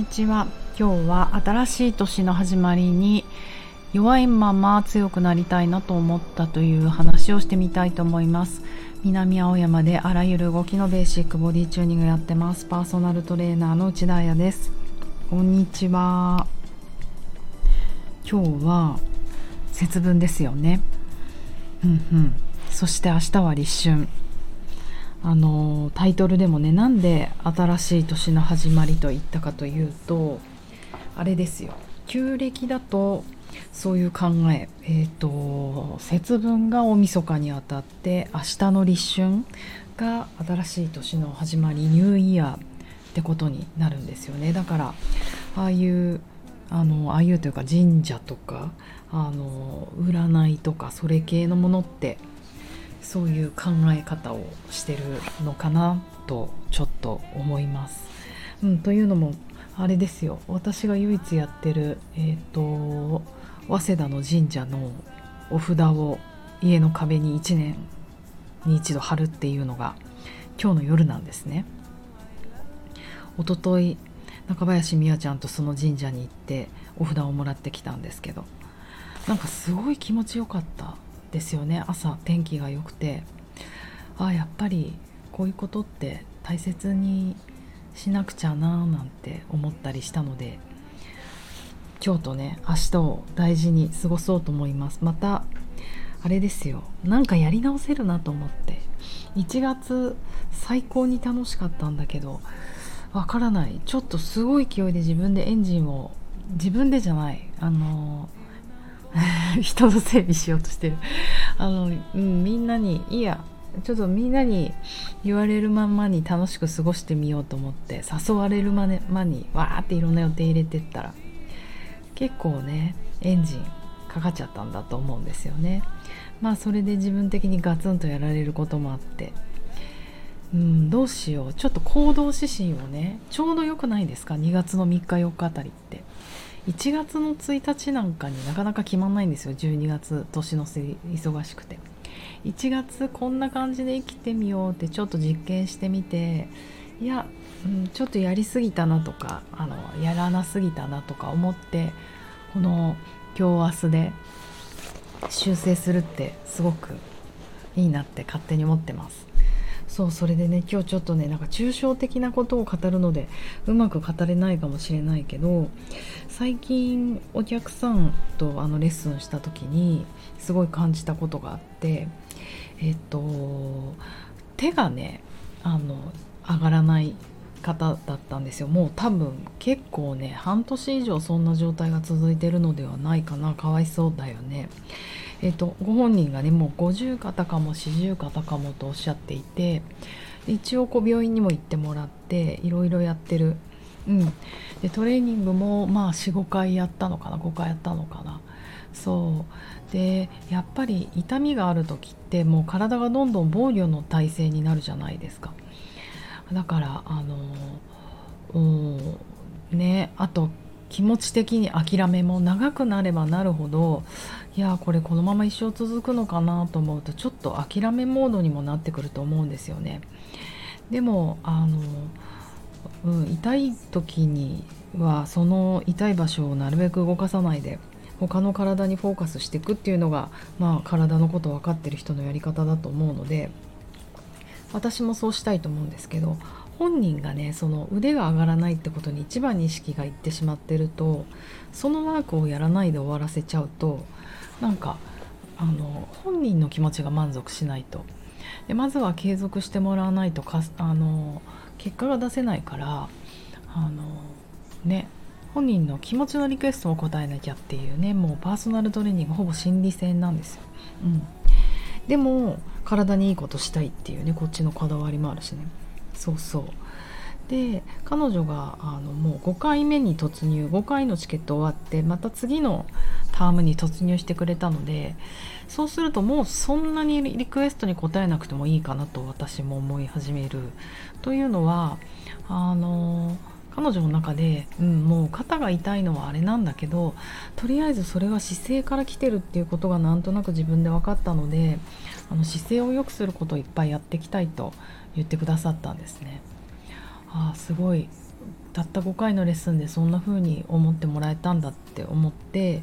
にちは。今日は新しい年の始まりに弱いまま強くなりたいなと思ったという話をしてみたいと思います。南青山であらゆる動きのベーシックボディチューニングやってます。パーソナルトレーナーの内田彩です。こんにちは。今日は節分ですよね。うんうん。そして明日は立春。あのタイトルでもねなんで新しい年の始まりと言ったかというとあれですよ。旧暦だとそういう考ええっ、ー、と節分が大晦日にあたって明日の立春が新しい年の始まりニューイヤーってことになるんですよね。だからああいうあのああいうというか神社とかあの占いとかそれ系のものってそういう考え方をしてるのかなとちょっと思います。うん、というのもあれですよ私が唯一やってる、えーと、早稲田の神社のお札を家の壁に1年に一度貼るっていうのが今日の夜なんですね。おととい中林美和ちゃんとその神社に行ってお札をもらってきたんですけどなんかすごい気持ちよかったですよね。朝天気が良くて。ああやっぱりこういうことって大切にしなくちゃなーなんて思ったりしたので今日とね明日を大事に過ごそうと思います。またあれですよ。なんかやり直せるなと思って。1月最高に楽しかったんだけどわからない。ちょっとすごい勢いで自分でエンジンを自分でじゃない。あのー 人の整備しようとしてる。あの、うん、みんなにいやちょっとみんなに言われるままに楽しく過ごしてみようと思って誘われるままにわーっていろんな予定入れてったら結構ねエンジンかかっちゃったんだと思うんですよね。まあそれで自分的にガツンとやられることもあって。うんどうしよう。ちょっと行動指針をねちょうど良くないですか？2月の3日4日あたりって。1月の1日なんかになかなか決まんないんですよ。12月年の瀬忙しくて。1月こんな感じで生きてみようってちょっと実験してみていや、うん、ちょっとやりすぎたなとかあのやらなすぎたなとか思ってこの今日明日で修正するってすごくいいなって勝手に思ってます。そうそれでね今日ちょっとねなんか抽象的なことを語るのでうまく語れないかもしれないけど最近お客さんとあのレッスンした時にすごい感じたことがあってえっと手がねあの上がらない方だったんですよ。もう多分結構ね半年以上そんな状態が続いてるのではないかな。かわいそうだよね。えーと、ご本人がねもう50方かも40方かもとおっしゃっていて一応こう病院にも行ってもらっていろいろやってる、うん、でトレーニングもまあ45回やったのかな5回やったのかな。そう。でやっぱり痛みがある時ってもう体がどんどん防御の体勢になるじゃないですか。だからあのうんねあと気持ち的に諦めも長くなればなるほどいやこれこのまま一生続くのかなと思うとちょっと諦めモードにもなってくると思うんですよね。でもあの、うん、痛い時にはその痛い場所をなるべく動かさないで他の体にフォーカスしていくっていうのが、まあ、体のこと分かってる人のやり方だと思うので私もそうしたいと思うんですけど本人がねその腕が上がらないってことに一番に意識がいってしまってるとそのワークをやらないで終わらせちゃうとなんかあの本人の気持ちが満足しないと。でまずは継続してもらわないとかあの結果が出せないからあのね本人の気持ちのリクエストを答えなきゃっていうねもうパーソナルトレーニングほぼ心理戦なんですよ、うん、でも体にいいことしたいっていうねこっちのこだわりもあるしね。そうそう。で彼女があのもう5回目に突入5回のチケット終わってまた次のタームに突入してくれたのでそうするともうそんなにリクエストに応えなくてもいいかなと私も思い始める。というのはあの彼女の中で、うん、もう肩が痛いのはあれなんだけどとりあえずそれは姿勢から来てるっていうことがなんとなく自分で分かったのであの姿勢を良くすることをいっぱいやっていきたいと言ってくださったんですね。あすごい。たった5回のレッスンでそんな風に思ってもらえたんだって思って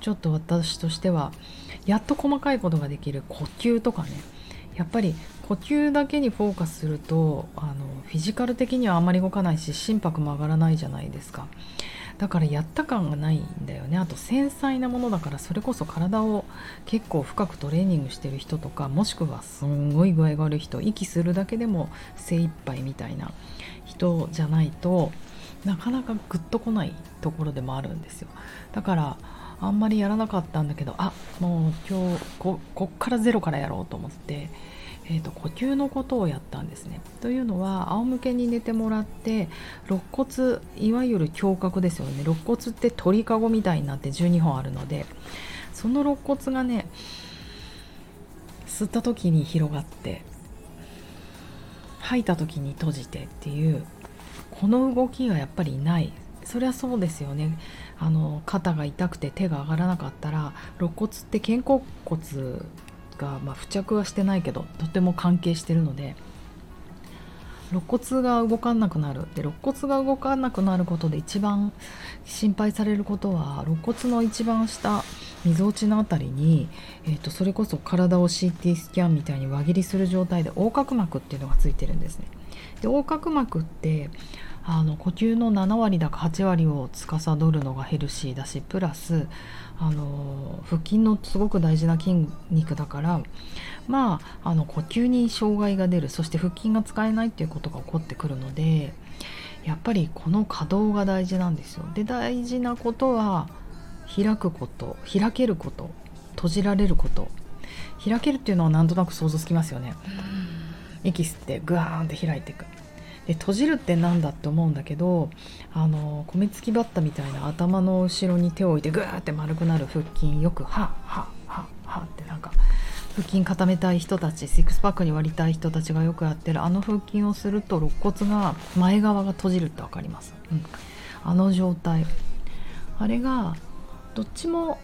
ちょっと私としてはやっと細かいことができる呼吸とかね。やっぱり呼吸だけにフォーカスするとあのフィジカル的にはあまり動かないし心拍も上がらないじゃないですか。だからやった感がないんだよね。あと繊細なものだからそれこそ体を結構深くトレーニングしてる人とかもしくはすんごい具合が悪い人息するだけでも精一杯みたいな人じゃないとなかなかグッとこないところでもあるんですよ。だからあんまりやらなかったんだけどあもう今日ここっからゼロからやろうと思って、えーと、呼吸のことをやったんですね。というのは仰向けに寝てもらって肋骨いわゆる胸郭ですよね。肋骨って鳥かごみたいになって12本あるのでその肋骨がね吸った時に広がって吐いた時に閉じてっていうこの動きがやっぱりない。そりゃそうですよね。あの肩が痛くて手が上がらなかったら肋骨って肩甲骨が、まあ、付着はしてないけどとても関係してるので肋骨が動かなくなるで肋骨が動かなくなることで一番心配されることは肋骨の一番下みぞおちの辺りに、えーと、それこそ体を CT スキャンみたいに輪切りする状態で横隔膜っていうのがついてるんですね。で横隔膜ってあの呼吸の7割だか8割を司るのがヘルシーだしプラスあの腹筋のすごく大事な筋肉だからまああの呼吸に障害が出るそして腹筋が使えないっていうことが起こってくるのでやっぱりこの可動が大事なんですよ。で大事なことは開くこと開けること閉じられること開けるっていうのはなんとなく想像つきますよね。息吸ってグワーンって開いていくで閉じるって何だって思うんだけどあの米付きバッタみたいな頭の後ろに手を置いてグーって丸くなる腹筋よくははははってなんか腹筋固めたい人たちシックスパックに割りたい人たちがよくやってるあの腹筋をすると肋骨が前側が閉じるって分かります、うん、あの状態。あれがどっちも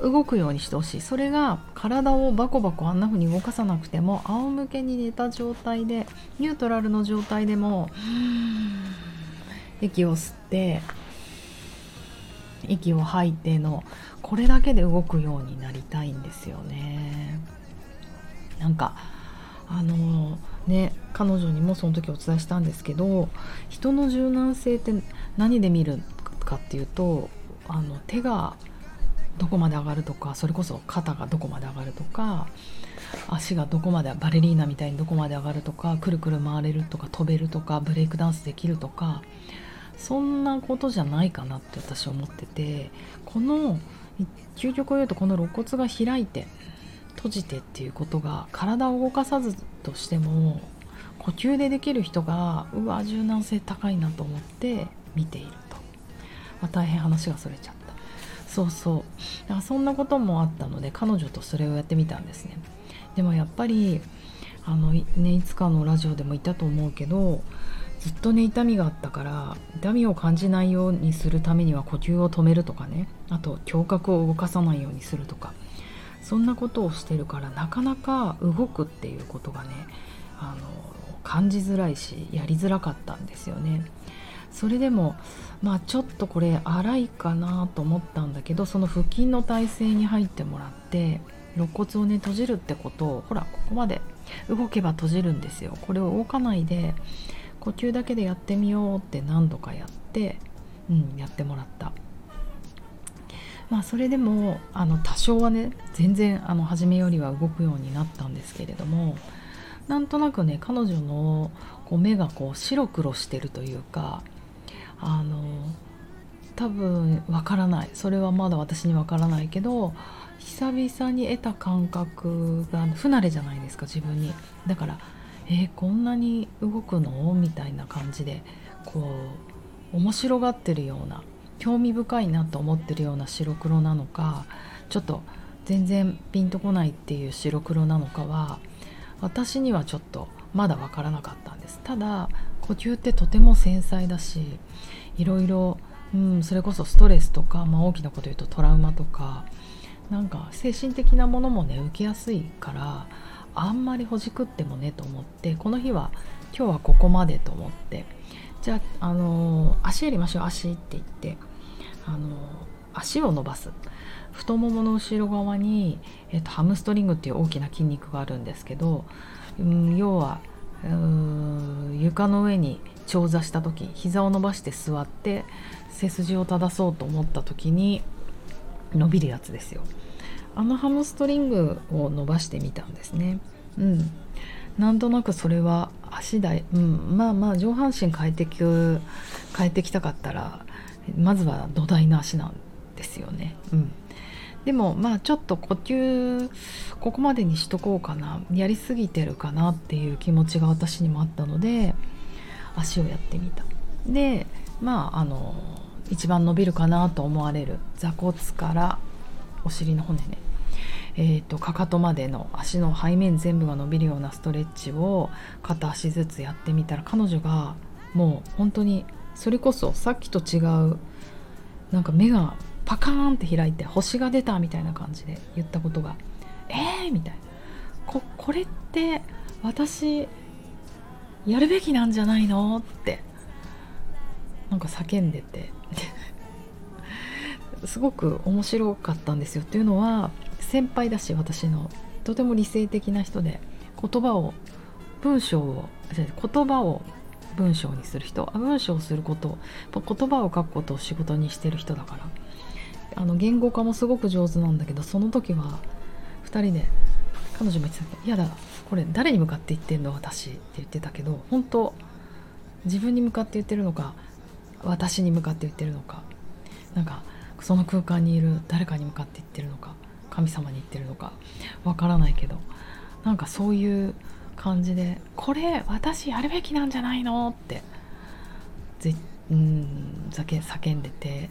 動くようにしてほしい。それが体をバコバコあんな風に動かさなくても仰向けに寝た状態でニュートラルの状態でも 息を吸って息を吐いてのこれだけで動くようになりたいんですよね。なんかあのね彼女にもその時お伝えしたんですけど人の柔軟性って何で見るかっていうとあの手がどこまで上がるとかそれこそ肩がどこまで上がるとか足がどこまでバレリーナみたいにどこまで上がるとかくるくる回れるとか飛べるとかブレイクダンスできるとかそんなことじゃないかなって私は思っててこの究極を言うとこの肋骨が開いて閉じてっていうことが体を動かさずとしても呼吸でできる人がうわ柔軟性高いなと思って見ていると、まあ、大変話がそれちゃった。そうそう。だからそんなこともあったので彼女とそれをやってみたんですね。でもやっぱりあのねいつかのラジオでも言ったと思うけどずっとね痛みがあったから痛みを感じないようにするためには呼吸を止めるとかね。あと胸郭を動かさないようにするとか。そんなことをしてるからなかなか動くっていうことがねあの感じづらいしやりづらかったんですよね。それでもまあちょっとこれ荒いかなと思ったんだけどその腹筋の体勢に入ってもらって肋骨をね閉じるってことをほらここまで動けば閉じるんですよ。これを動かないで呼吸だけでやってみようって何度かやってうんやってもらった。まあそれでもあの多少はね全然あの初めよりは動くようになったんですけれどもなんとなくね彼女のこう目がこう白黒してるというかあの多分わからない。それはまだ私にわからないけど久々に得た感覚が不慣れじゃないですか自分に。だからえー、こんなに動くの？みたいな感じでこう面白がってるような興味深いなと思ってるような白黒なのかちょっと全然ピンとこないっていう白黒なのかは私にはちょっとまだ分からなかったんです。ただ呼吸ってとても繊細だしいろいろ、うん、それこそストレスとか、まあ、大きなこと言うとトラウマとかなんか精神的なものもね受けやすいからあんまりほじくってもねと思ってこの日は今日はここまでと思ってじゃあ、あの足やりましょう足って言ってあの足を伸ばす。太ももの後ろ側に、えっと、ハムストリングっていう大きな筋肉があるんですけど、うん、要は床の上に長座した時膝を伸ばして座って背筋を正そうと思った時に伸びるやつですよ。あのハムストリングを伸ばしてみたんですね。うん。なんとなくそれは足だうん、まあまあ上半身変えてき変えてきたかったらまずは土台の足なんですよね。うん。でもまあちょっと呼吸ここまでにしとこうかな。やりすぎてるかなっていう気持ちが私にもあったので足をやってみた。でまああの一番伸びるかなと思われる座骨からお尻の骨ね。えーと、かかとまでの足の背面全部が伸びるようなストレッチを片足ずつやってみたら彼女がもう本当にそれこそさっきと違うなんか目がパカーンって開いて星が出たみたいな感じで言ったことが「えー!」みたいな。ここれって私やるべきなんじゃないのってなんか叫んでて。すごく面白かったんですよ。っていうのは先輩だし私のとても理性的な人で言葉を文章を言葉を文章にする人。文章をすること言葉を書くことを仕事にしてる人だから。あの言語化もすごく上手なんだけどその時は2人で彼女も言ってたけど「やだこれ誰に向かって言ってんの？私」って言ってたけど本当自分に向かって言ってるのか私に向かって言ってるのかなんかその空間にいる誰かに向かって言ってるのか神様に言ってるのかわからないけどなんかそういう感じで「これ私やるべきなんじゃないの?」ってぜうん叫んでて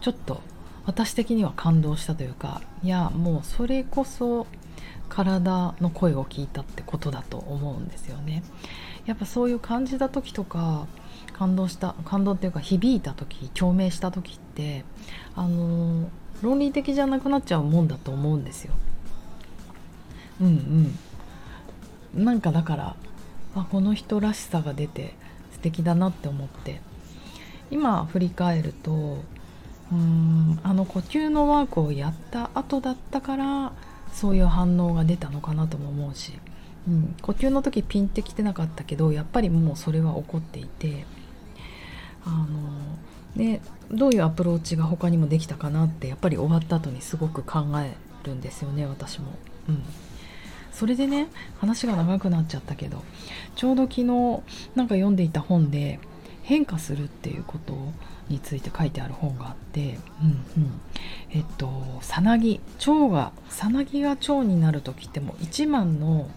ちょっと私的には感動したというかいやもうそれこそ体の声を聞いたってことだと思うんですよね。やっぱそういう感じた時とか感動した感動っていうか響いた時共鳴した時ってあの論理的じゃなくなっちゃうもんだと思うんですよ。うんうん。なんかだからあこの人らしさが出て素敵だなって思って今振り返るとうんあの呼吸のワークをやった後だったからそういう反応が出たのかなとも思うし、うん、呼吸の時ピンってきてなかったけどやっぱりもうそれは起こっていてあのでどういうアプローチが他にもできたかなってやっぱり終わった後にすごく考えるんですよね私も。うんそれでね話が長くなっちゃったけどちょうど昨日なんか読んでいた本で変化するっていうことをについて書いてある本があって、うんうん、えっとさなぎ蝶がさなぎが蝶になる時ってもう一番の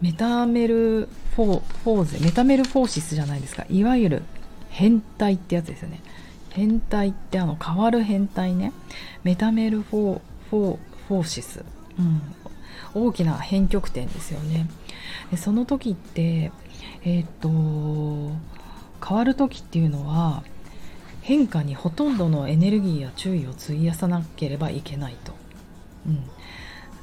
メタモルフォフォーゼ metamorphosis じゃないですか。いわゆる変態ってやつですよね。変態ってあの変わる変態ね。 metamor-pho-phosis、うん、大きな変曲点ですよね。でその時ってえ、っと変わる時っていうのは変化にほとんどのエネルギーや注意を費やさなければいけないと、うん、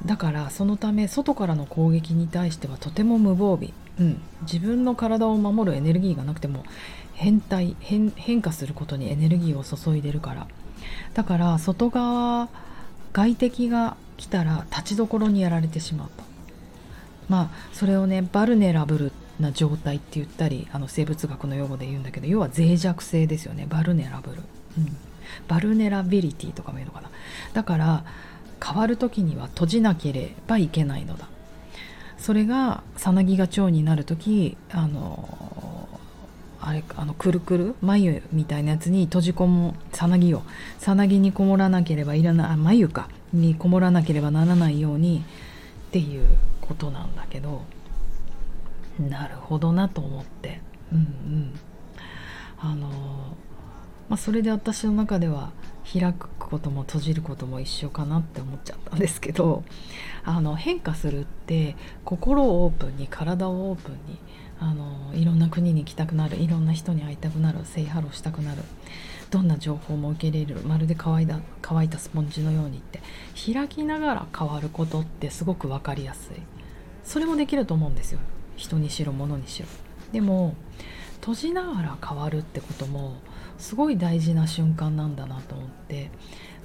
だからそのため外からの攻撃に対してはとても無防備、うん、自分の体を守るエネルギーがなくても変態変変化することにエネルギーを注いでるから。だから外側外敵が来たら立ちどころにやられてしまうと。まあそれをねバルネラブルな状態って言ったりあの生物学の用語で言うんだけど要は脆弱性ですよね。バルネラブル、うん、バルネラビリティとかも言うのかな。だから変わる時には閉じなければいけないのだ。それがさなぎが腸になる時あのあれあのくるくる眉みたいなやつに閉じ込むさなぎをさなぎにこもらなければいらない眉かにこもらなければならないようにっていうことなんだけどなるほどなと思って。うんうん。あのまあそれで私の中では開くことも閉じることも一緒かなって思っちゃったんですけどあの変化するって心をオープンに体をオープンにあのいろんな国に行きたくなるいろんな人に会いたくなるセイハローしたくなるどんな情報も受け入れるまるで乾いた乾いたスポンジのようにって開きながら変わることってすごく分かりやすい。それもできると思うんですよ。人にしろ物にしろ。でも閉じながら変わるってこともすごい大事な瞬間なんだなと思って。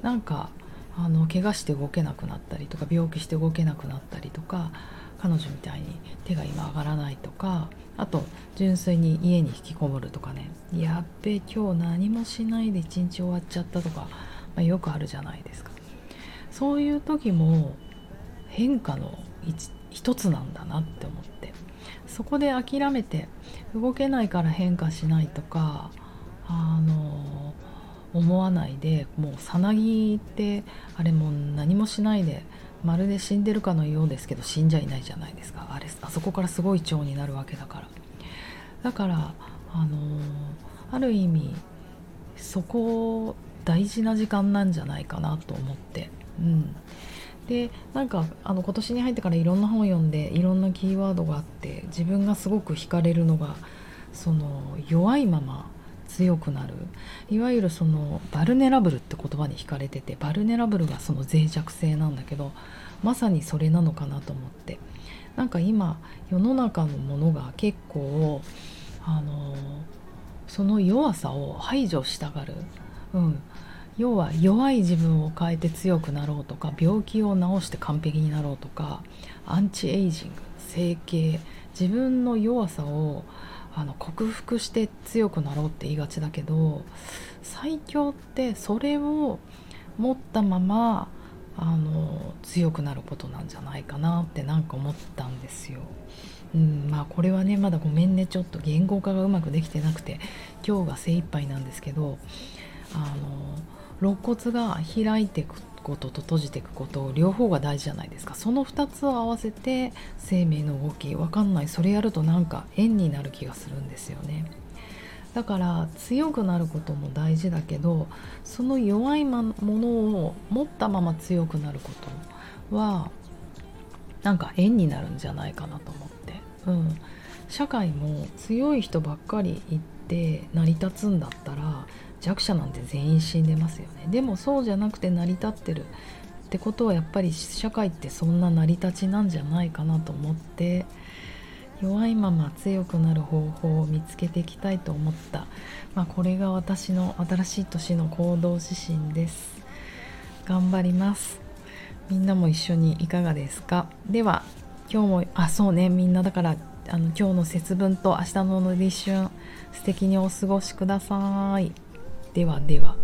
なんかあの怪我して動けなくなったりとか病気して動けなくなったりとか彼女みたいに手が今上がらないとかあと純粋に家に引きこもるとかね。やっべ今日何もしないで一日終わっちゃったとか、まあ、よくあるじゃないですか。そういう時も変化の一つなんだなって思って。そこで諦めて動けないから変化しないとかあの思わないでもうさなぎってあれもう何もしないでまるで死んでるかのようですけど死んじゃいないじゃないですか。あれあそこからすごい腸になるわけだから。だからあのある意味そこ大事な時間なんじゃないかなと思って。うん。でなんかあの今年に入ってからいろんな本を読んでいろんなキーワードがあって自分がすごく惹かれるのがその弱いまま強くなる。いわゆるそのバルネラブルって言葉に惹かれててバルネラブルがその脆弱性なんだけどまさにそれなのかなと思って。なんか今世の中のものが結構あのその弱さを排除したがる、うん、要は弱い自分を変えて強くなろうとか病気を治して完璧になろうとかアンチエイジング整形自分の弱さをあの克服して強くなろうって言いがちだけど最強ってそれを持ったままあの強くなることなんじゃないかなってなんか思ったんですよ。うん、まあこれはねまだごめんねちょっと言語化がうまくできてなくて今日が精一杯なんですけどあの肋骨が開いていくことと閉じていくこと両方が大事じゃないですか。その2つを合わせて生命の動きわかんない。それやるとなんか円になる気がするんですよね。だから強くなることも大事だけどその弱いものを持ったまま強くなることはなんか円になるんじゃないかなと思って、うん、社会も強い人ばっかりいて成り立つんだったら弱者なんて全員死んでますよね。でもそうじゃなくて成り立ってるってことはやっぱり社会ってそんな成り立ちなんじゃないかなと思って弱いまま強くなる方法を見つけていきたいと思った、まあ、これが私の新しい年の行動指針です。頑張ります。みんなも一緒にいかがですか？では今日もあそうね。みんなだからあの今日の節分と明日の立春素敵にお過ごしください。ではでは。